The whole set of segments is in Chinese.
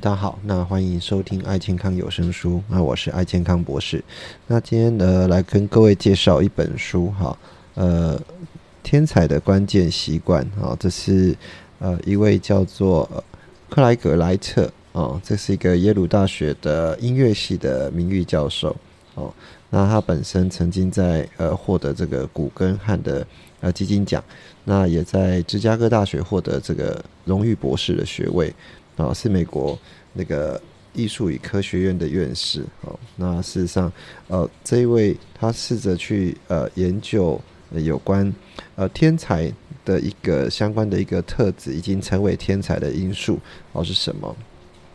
大家好，那欢迎收听爱健康有声书，那我是爱健康博士。那今天呢，来跟各位介绍一本书哈，呃，天才的关键习惯啊，这是呃一位叫做克莱格莱特哦，这是一个耶鲁大学的音乐系的名誉教授哦。那他本身曾经在呃获得这个古根汉的呃基金奖，那也在芝加哥大学获得这个荣誉博士的学位。啊，是美国那个艺术与科学院的院士。哦，那事实上，呃，这一位他试着去呃研究有关呃天才的一个相关的一个特质，已经成为天才的因素哦是什么？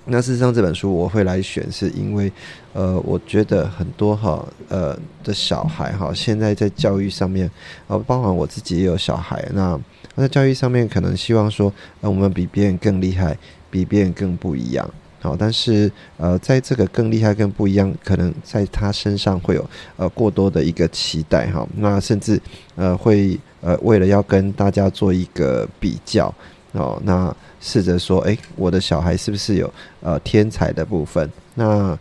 那事实上这本书我会来选，是因为呃，我觉得很多哈呃的小孩哈，现在在教育上面，呃，包含我自己也有小孩，那在教育上面可能希望说，呃，我们比别人更厉害。比别人更不一样，好，但是呃，在这个更厉害、更不一样，可能在他身上会有呃过多的一个期待哈，那甚至呃会呃为了要跟大家做一个比较哦，那试着说，哎，我的小孩是不是有呃天才的部分？那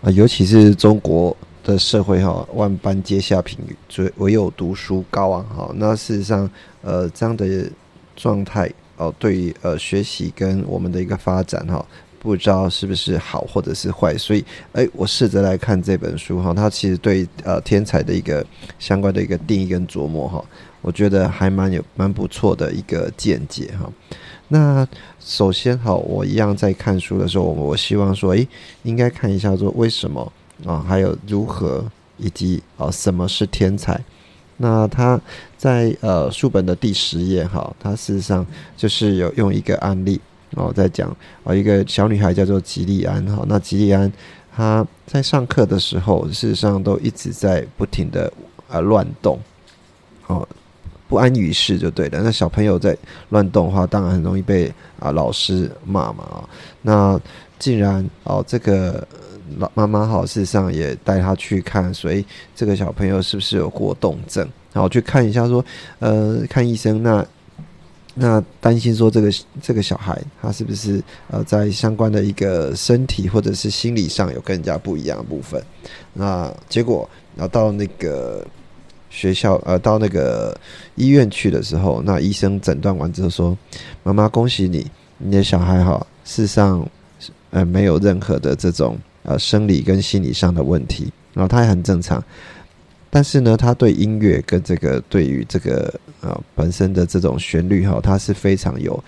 啊，尤其是中国的社会哈，万般皆下品，唯唯有读书高啊，哈，那事实上呃这样的状态。哦，对于呃学习跟我们的一个发展哈，不知道是不是好或者是坏，所以哎，我试着来看这本书哈，它其实对呃天才的一个相关的一个定义跟琢磨哈，我觉得还蛮有蛮不错的一个见解哈。那首先哈，我一样在看书的时候，我希望说，哎，应该看一下说为什么啊，还有如何以及啊什么是天才。那他在呃书本的第十页哈，他事实上就是有用一个案例哦，在讲哦一个小女孩叫做吉利安哈，那吉利安她在上课的时候，事实上都一直在不停的啊乱动，哦不安于室就对了。那小朋友在乱动的话，当然很容易被啊老师骂嘛啊。那竟然哦这个。老妈妈好，事实上也带他去看，所以这个小朋友是不是有过动症？然后去看一下，说，呃，看医生，那那担心说这个这个小孩他是不是呃在相关的一个身体或者是心理上有跟人家不一样的部分？那结果然后到那个学校呃到那个医院去的时候，那医生诊断完之后说，妈妈恭喜你，你的小孩哈，事实上呃没有任何的这种。呃，生理跟心理上的问题，然后他也很正常，但是呢，他对音乐跟这个对于这个呃本身的这种旋律哈，他是非常有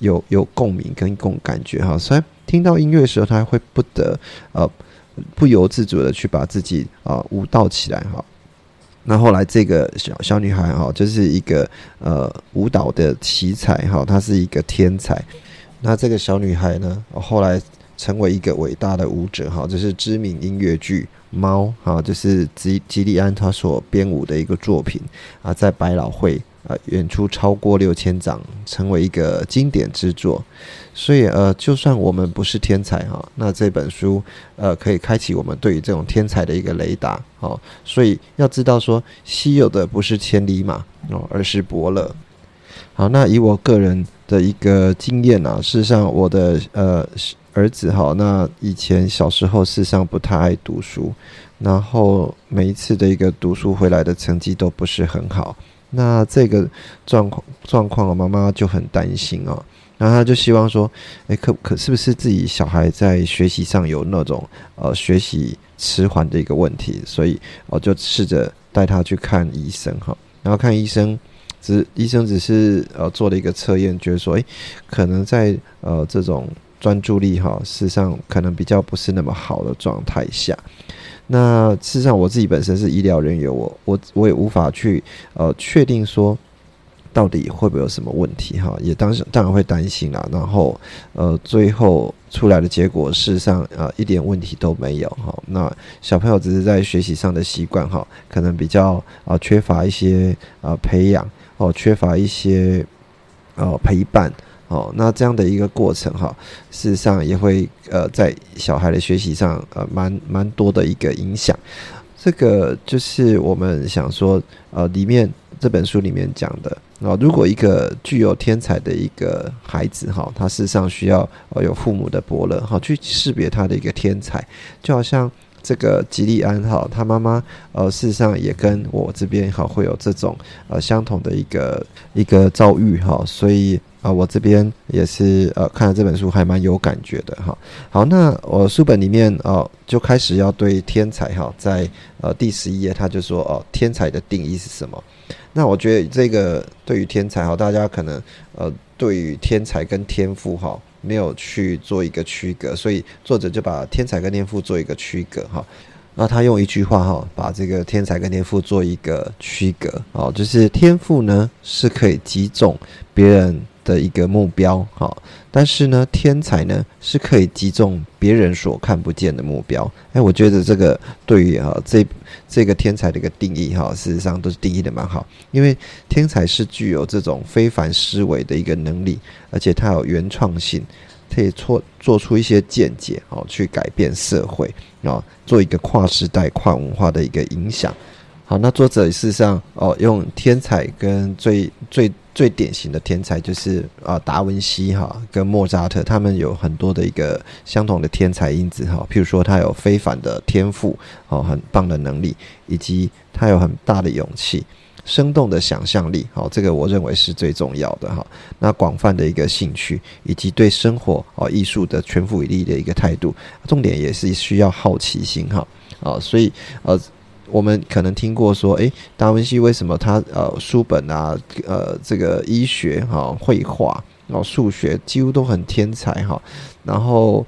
有有共鸣跟共感觉哈，所以听到音乐的时候，他会不得呃不由自主的去把自己啊舞蹈起来哈。那后来这个小小女孩哈，就是一个呃舞蹈的奇才哈，她是一个天才。那这个小女孩呢，后来。成为一个伟大的舞者，哈，这是知名音乐剧《猫》哈，就是吉吉利安他所编舞的一个作品啊，在百老汇啊演出超过六千场，成为一个经典之作。所以呃，就算我们不是天才哈，那这本书呃可以开启我们对于这种天才的一个雷达哦。所以要知道说，稀有的不是千里马哦，而是伯乐。好，那以我个人的一个经验啊，事实上我的呃。儿子哈，那以前小时候事实上不太爱读书，然后每一次的一个读书回来的成绩都不是很好。那这个状况状况，妈妈就很担心哦。然后他就希望说，哎，可可是不是自己小孩在学习上有那种呃学习迟缓的一个问题？所以我就试着带他去看医生哈。然后看医生，只医生只是呃做了一个测验，觉得说，哎，可能在呃这种。专注力哈，事实上可能比较不是那么好的状态下。那事实上我自己本身是医疗人员，我我我也无法去呃确定说到底会不会有什么问题哈，也当时当然会担心啦。然后呃最后出来的结果，事实上呃一点问题都没有哈。那小朋友只是在学习上的习惯哈，可能比较啊缺乏一些啊培养哦，缺乏一些呃陪伴。哦，那这样的一个过程哈，事实上也会呃在小孩的学习上呃蛮蛮多的一个影响。这个就是我们想说呃里面这本书里面讲的啊，如果一个具有天才的一个孩子哈，他事实上需要呃有父母的伯乐哈，去识别他的一个天才，就好像这个吉利安哈，他妈妈呃事实上也跟我这边哈会有这种呃相同的一个一个遭遇哈，所以。啊，我这边也是呃，看了这本书还蛮有感觉的哈。好，那我书本里面哦，就开始要对天才哈，在呃第十一页他就说哦，天才的定义是什么？那我觉得这个对于天才哈，大家可能呃对于天才跟天赋哈没有去做一个区隔，所以作者就把天才跟天赋做一个区隔哈。那他用一句话哈，把这个天才跟天赋做一个区隔哦，就是天赋呢是可以击中别人。的一个目标，哈，但是呢，天才呢是可以击中别人所看不见的目标。哎，我觉得这个对于哈这这个天才的一个定义，哈，事实上都是定义的蛮好。因为天才是具有这种非凡思维的一个能力，而且他有原创性，可以做做出一些见解，哦，去改变社会，啊，做一个跨时代、跨文化的一个影响。好，那作者事实上哦，用天才跟最最。最典型的天才就是啊，达文西哈跟莫扎特，他们有很多的一个相同的天才因子哈。譬如说，他有非凡的天赋哦，很棒的能力，以及他有很大的勇气、生动的想象力。好，这个我认为是最重要的哈。那广泛的一个兴趣，以及对生活哦艺术的全副以力的一个态度，重点也是需要好奇心哈。啊，所以呃。我们可能听过说，诶，达文西为什么他呃书本啊，呃这个医学哈、绘画、然后数学几乎都很天才哈。然后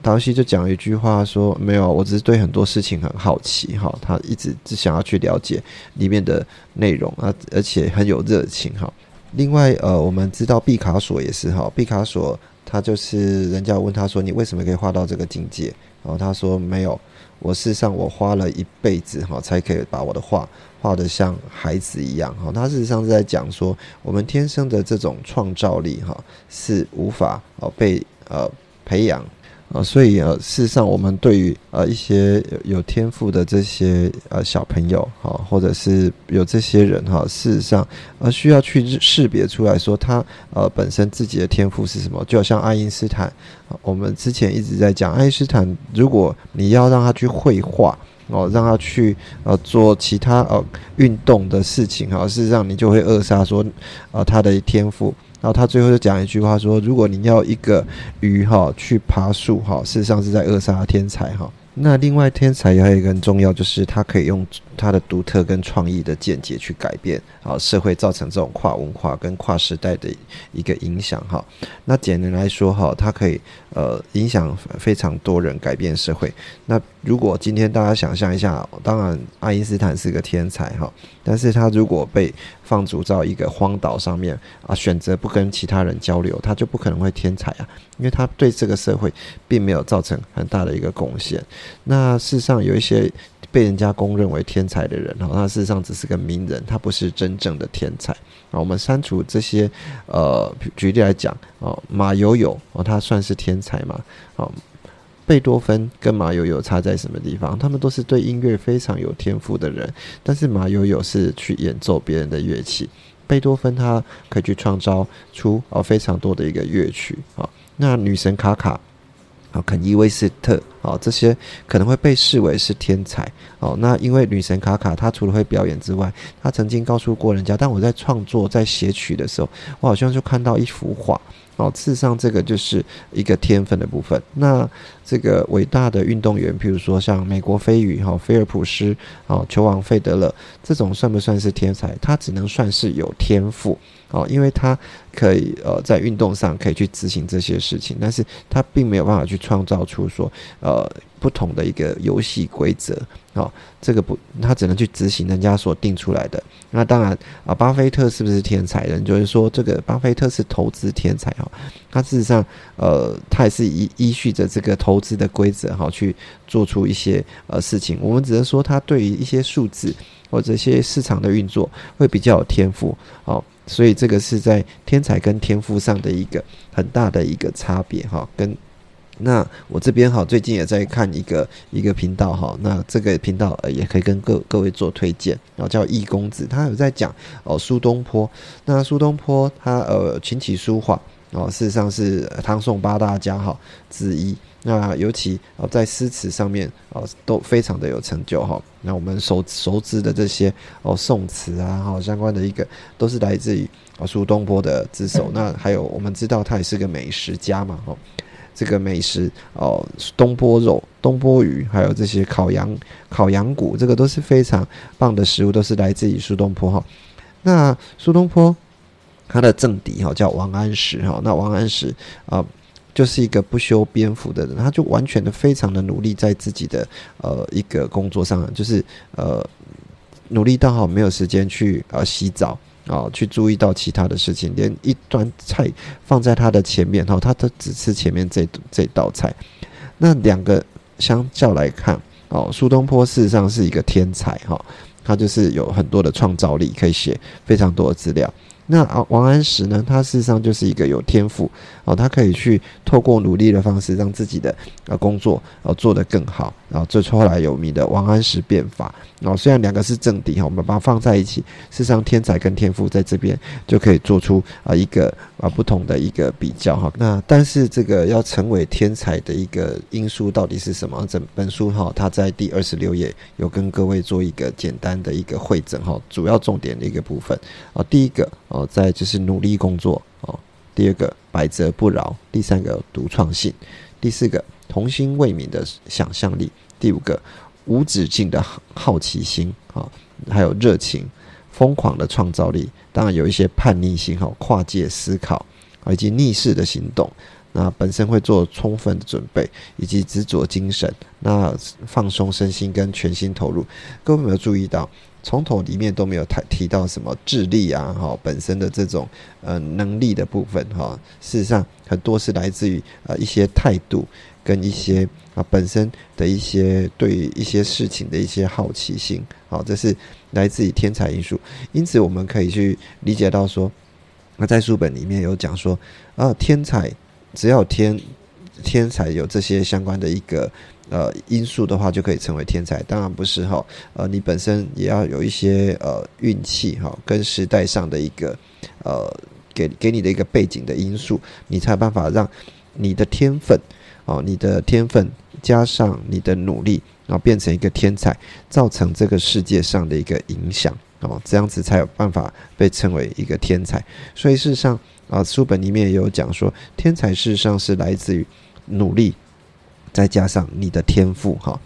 达文西就讲一句话说，没有，我只是对很多事情很好奇哈。他一直只想要去了解里面的内容啊，而且很有热情哈。另外呃，我们知道毕卡索也是哈，毕卡索他就是人家问他说，你为什么可以画到这个境界？然后他说没有。我事实上，我花了一辈子哈，才可以把我的画画得像孩子一样哈。他事实上是在讲说，我们天生的这种创造力哈，是无法哦被呃培养。啊，所以呃，事实上，我们对于呃一些有天赋的这些呃小朋友哈，或者是有这些人哈，事实上呃需要去识别出来说他呃本身自己的天赋是什么。就好像爱因斯坦，我们之前一直在讲，爱因斯坦，如果你要让他去绘画哦，让他去呃做其他呃运动的事情哈，事实上你就会扼杀说呃他的天赋。然后他最后就讲一句话说：“如果你要一个鱼哈去爬树哈，事实上是在扼杀天才哈。那另外天才还有一个很重要，就是他可以用。”他的独特跟创意的见解去改变啊社会，造成这种跨文化跟跨时代的一个影响哈。那简单来说哈，它可以呃影响非常多人，改变社会。那如果今天大家想象一下，当然爱因斯坦是个天才哈，但是他如果被放逐到一个荒岛上面啊，选择不跟其他人交流，他就不可能会天才啊，因为他对这个社会并没有造成很大的一个贡献。那事实上有一些。被人家公认为天才的人，哈，他事实上只是个名人，他不是真正的天才。我们删除这些，呃，举例来讲，哦，马友友，哦，他算是天才吗？哦，贝多芬跟马友友差在什么地方？他们都是对音乐非常有天赋的人，但是马友友是去演奏别人的乐器，贝多芬他可以去创造出哦非常多的一个乐曲。啊，那女神卡卡。啊，肯伊威斯特啊，这些可能会被视为是天才哦。那因为女神卡卡，她除了会表演之外，她曾经告诉过人家，但我在创作、在写曲的时候，我好像就看到一幅画哦。事实上，这个就是一个天分的部分。那这个伟大的运动员，譬如说像美国飞鱼哈，菲尔普斯哦，球王费德勒，这种算不算是天才？他只能算是有天赋。哦，因为他可以呃在运动上可以去执行这些事情，但是他并没有办法去创造出说呃不同的一个游戏规则。哦，这个不，他只能去执行人家所定出来的。那当然啊，巴菲特是不是天才人？就是说这个巴菲特是投资天才哈，他事实上呃他也是依依序着这个投资的规则哈去做出一些呃事情。我们只能说他对于一些数字或者一些市场的运作会比较有天赋。哦。所以这个是在天才跟天赋上的一个很大的一个差别哈，跟那我这边哈，最近也在看一个一个频道哈，那这个频道也可以跟各各位做推荐，然后叫易公子，他有在讲哦苏东坡。那苏东坡他呃琴棋书画哦，事实上是唐宋八大家哈之一。那尤其哦在诗词上面哦都非常的有成就哈。那我们熟熟知的这些哦宋词啊哈相关的一个都是来自于哦苏东坡的之手。那还有我们知道他也是个美食家嘛哈。这个美食哦，东坡肉、东坡鱼，还有这些烤羊、烤羊骨，这个都是非常棒的食物，都是来自于苏东坡哈。那苏东坡他的政敌哈叫王安石哈，那王安石啊就是一个不修边幅的人，他就完全的非常的努力在自己的呃一个工作上，就是呃努力到好没有时间去呃洗澡。啊，去注意到其他的事情，连一端菜放在他的前面，哈，他都只吃前面这这道菜。那两个相较来看，哦，苏东坡事实上是一个天才，哈，他就是有很多的创造力，可以写非常多的资料。那啊，王安石呢？他事实上就是一个有天赋哦，他可以去透过努力的方式，让自己的呃工作呃做得更好。然后最初后来有名的王安石变法。然后，虽然两个是正敌哈，我们把它放在一起，事实上天才跟天赋在这边就可以做出啊一个啊不同的一个比较哈。那但是这个要成为天才的一个因素到底是什么？整本书哈，它在第二十六页有跟各位做一个简单的一个会诊哈，主要重点的一个部分啊，第一个。哦，在就是努力工作哦。第二个，百折不挠；第三个，独创性；第四个，童心未泯的想象力；第五个，无止境的好奇心啊，还有热情、疯狂的创造力。当然，有一些叛逆心哈，跨界思考以及逆势的行动。那本身会做充分的准备，以及执着精神。那放松身心跟全心投入。各位有没有注意到？从头里面都没有提提到什么智力啊，哈，本身的这种呃能力的部分，哈，事实上很多是来自于呃一些态度跟一些啊本身的一些对一些事情的一些好奇心，好，这是来自于天才因素。因此，我们可以去理解到说，那在书本里面有讲说，啊，天才只要天天才有这些相关的一个。呃，因素的话就可以成为天才，当然不是哈。呃，你本身也要有一些呃运气哈，跟时代上的一个呃给给你的一个背景的因素，你才有办法让你的天分哦，你的天分加上你的努力，然后变成一个天才，造成这个世界上的一个影响哦，这样子才有办法被称为一个天才。所以事实上啊，书本里面也有讲说，天才事实上是来自于努力。再加上你的天赋哈，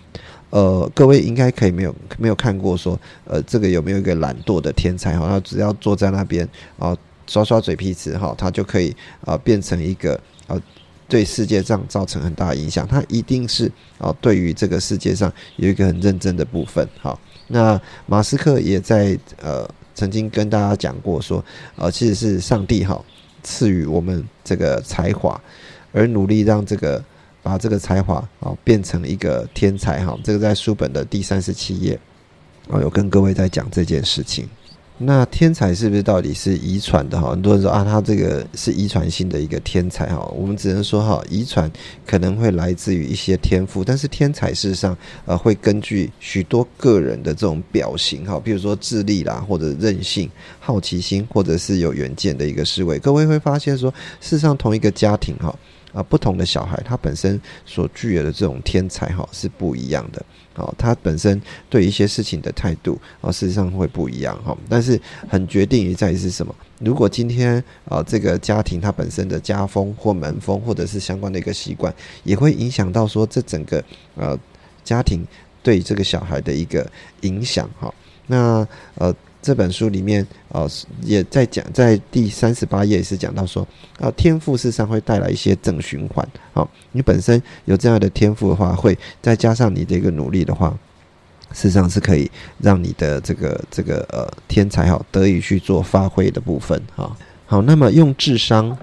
呃，各位应该可以没有没有看过说，呃，这个有没有一个懒惰的天才哈？他只要坐在那边啊，刷刷嘴皮子哈，他就可以啊变成一个啊对世界上造成很大影响。他一定是啊对于这个世界上有一个很认真的部分哈。那马斯克也在呃曾经跟大家讲过说，呃，其实是上帝哈赐予我们这个才华，而努力让这个。把这个才华啊变成一个天才哈，这个在书本的第三十七页，哦，有跟各位在讲这件事情。那天才是不是到底是遗传的哈？很多人说啊，他这个是遗传性的一个天才哈。我们只能说哈，遗传可能会来自于一些天赋，但是天才事实上呃会根据许多个人的这种表型哈，比如说智力啦，或者韧性、好奇心，或者是有远见的一个思维。各位会发现说，事实上同一个家庭哈。啊，不同的小孩，他本身所具有的这种天才哈是不一样的。哦，他本身对一些事情的态度啊，事实上会不一样哈。但是很决定于在于是什么？如果今天啊，这个家庭他本身的家风或门风，或者是相关的一个习惯，也会影响到说这整个呃家庭对这个小孩的一个影响哈。那呃。这本书里面，呃，也在讲，在第三十八页是讲到说，啊，天赋事实上会带来一些正循环。好，你本身有这样的天赋的话，会再加上你的一个努力的话，事实上是可以让你的这个这个呃天才哈得以去做发挥的部分哈。好，那么用智商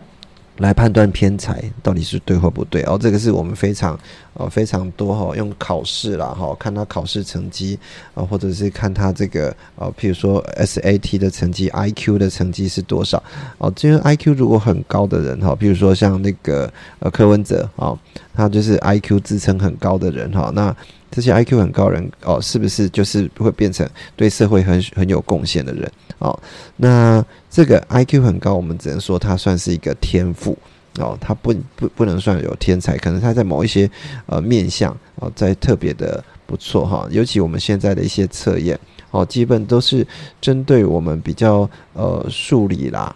来判断偏财到底是对或不对哦，这个是我们非常呃非常多哈，用考试啦哈，看他考试成绩啊，或者是看他这个呃，譬如说 SAT 的成绩、IQ 的成绩是多少哦。这个 IQ 如果很高的人哈，譬如说像那个呃柯文哲啊，他就是 IQ 自称很高的人哈，那这些 IQ 很高人哦，是不是就是会变成对社会很很有贡献的人？哦，那这个 I Q 很高，我们只能说他算是一个天赋哦，他不不不能算有天才，可能他在某一些呃面相哦，在特别的不错哈。尤其我们现在的一些测验哦，基本都是针对我们比较呃数理啦。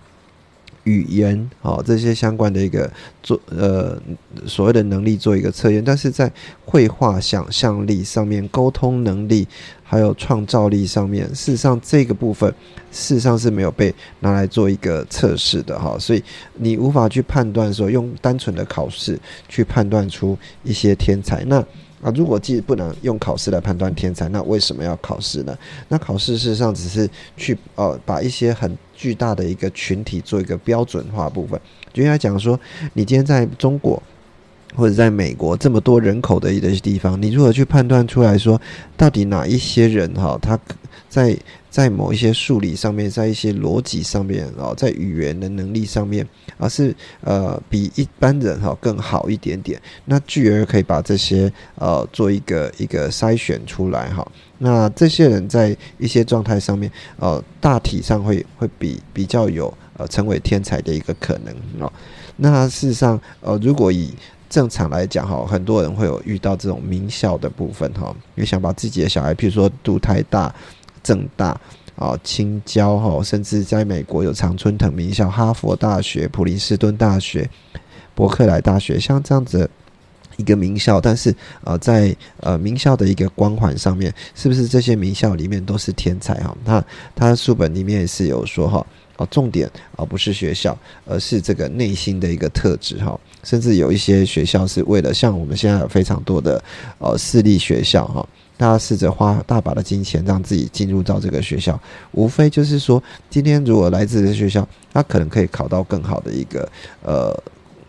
语言好，这些相关的一个做呃所谓的能力做一个测验，但是在绘画想象力上面、沟通能力还有创造力上面，事实上这个部分事实上是没有被拿来做一个测试的哈，所以你无法去判断说用单纯的考试去判断出一些天才那。啊，如果既不能用考试来判断天才，那为什么要考试呢？那考试事实上只是去呃把一些很巨大的一个群体做一个标准化部分。就应该讲说，你今天在中国或者在美国这么多人口的一个地方，你如何去判断出来说，到底哪一些人哈，他在。在某一些数理上面，在一些逻辑上面，哦，在语言的能力上面，而是呃比一般人哈更好一点点。那继而可以把这些呃做一个一个筛选出来哈。那这些人在一些状态上面，呃，大体上会会比比较有呃成为天才的一个可能哦。那事实上，呃，如果以正常来讲哈，很多人会有遇到这种名校的部分哈，也想把自己的小孩，譬如说读太大。正大啊，青椒哈，甚至在美国有常春藤名校、哈佛大学、普林斯顿大学、伯克莱大学，像这样子一个名校，但是呃，在呃名校的一个光环上面，是不是这些名校里面都是天才哈？他他书本里面也是有说哈，哦，重点啊不是学校，而是这个内心的一个特质哈。甚至有一些学校是为了像我们现在有非常多的呃私立学校哈。家试着花大把的金钱让自己进入到这个学校，无非就是说，今天如果来自这个学校，他可能可以考到更好的一个呃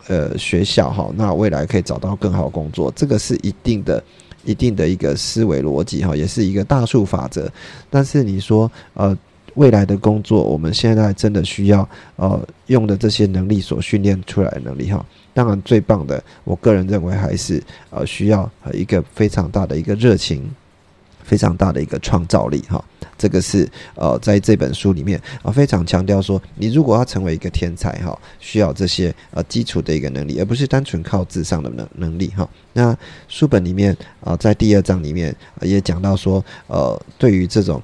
呃学校哈，那未来可以找到更好工作，这个是一定的、一定的一个思维逻辑哈，也是一个大数法则。但是你说呃未来的工作，我们现在真的需要呃用的这些能力所训练出来的能力哈。当然，最棒的，我个人认为还是呃需要一个非常大的一个热情，非常大的一个创造力哈。这个是呃在这本书里面啊非常强调说，你如果要成为一个天才哈，需要这些呃基础的一个能力，而不是单纯靠智商的能能力哈。那书本里面啊在第二章里面也讲到说，呃对于这种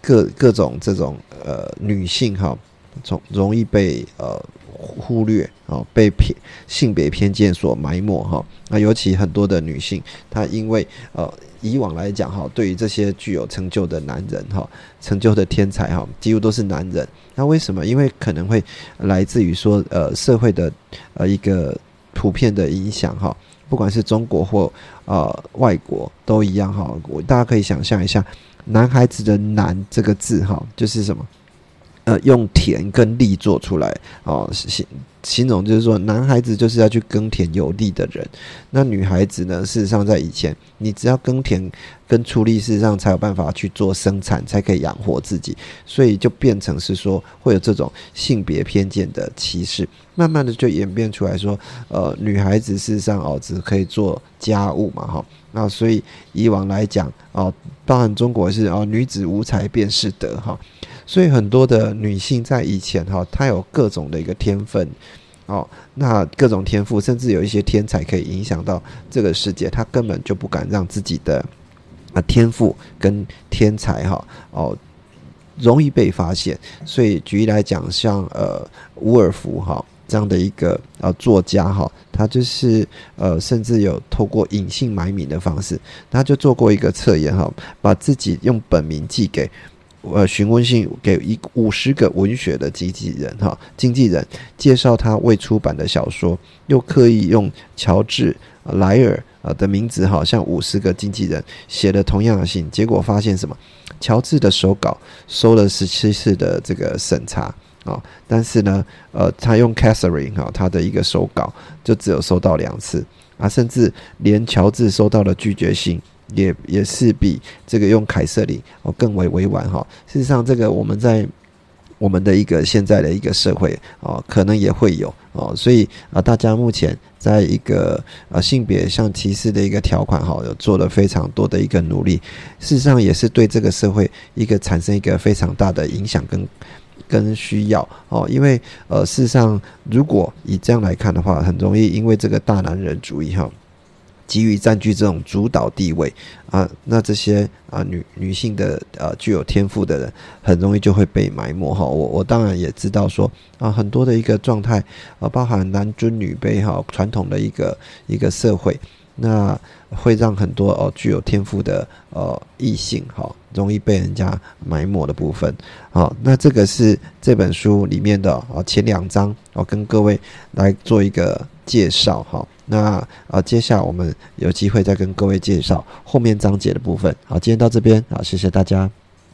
各各种这种呃女性哈，从容易被呃。忽略啊，被偏性别偏见所埋没哈。那尤其很多的女性，她因为呃以往来讲哈，对于这些具有成就的男人哈，成就的天才哈，几乎都是男人。那为什么？因为可能会来自于说呃社会的呃一个普遍的影响哈，不管是中国或呃外国都一样哈。我大家可以想象一下，男孩子的“男”这个字哈，就是什么？呃，用田跟力做出来哦，形形容就是说，男孩子就是要去耕田有力的人。那女孩子呢？事实上，在以前，你只要耕田跟出力，事实上才有办法去做生产，才可以养活自己。所以就变成是说，会有这种性别偏见的歧视，慢慢的就演变出来说，呃，女孩子事实上哦，只可以做家务嘛，哈。那所以以往来讲哦，当然中国是哦，女子无才便是德哈。所以很多的女性在以前哈，她有各种的一个天分，哦，那各种天赋，甚至有一些天才可以影响到这个世界，她根本就不敢让自己的啊天赋跟天才哈哦容易被发现。所以举例来讲，像呃伍尔夫哈这样的一个呃作家哈，他就是呃甚至有透过隐姓埋名的方式，他就做过一个测验哈，把自己用本名寄给。呃，询问信给一五十个文学的经纪人哈，经纪人介绍他未出版的小说，又刻意用乔治莱尔啊的名字哈，向五十个经纪人写了同样的信，结果发现什么？乔治的手稿收了十七次的这个审查啊，但是呢，呃，他用 Catherine 哈，他的一个手稿就只有收到两次啊，甚至连乔治收到的拒绝信也也是比这个用凯瑟琳哦更为委婉哈。事实上，这个我们在我们的一个现在的一个社会哦，可能也会有哦，所以啊，大家目前在一个呃性别像歧视的一个条款哈，有做了非常多的一个努力，事实上也是对这个社会一个产生一个非常大的影响跟。跟需要哦，因为呃，事实上，如果以这样来看的话，很容易因为这个大男人主义哈，急于占据这种主导地位啊，那这些啊女女性的呃具有天赋的人，很容易就会被埋没哈。我我当然也知道说啊，很多的一个状态啊，包含男尊女卑哈，传统的一个一个社会。那会让很多哦具有天赋的呃异性哈，容易被人家埋没的部分。好，那这个是这本书里面的啊前两章，我跟各位来做一个介绍哈。那啊，接下来我们有机会再跟各位介绍后面章节的部分。好，今天到这边，好，谢谢大家。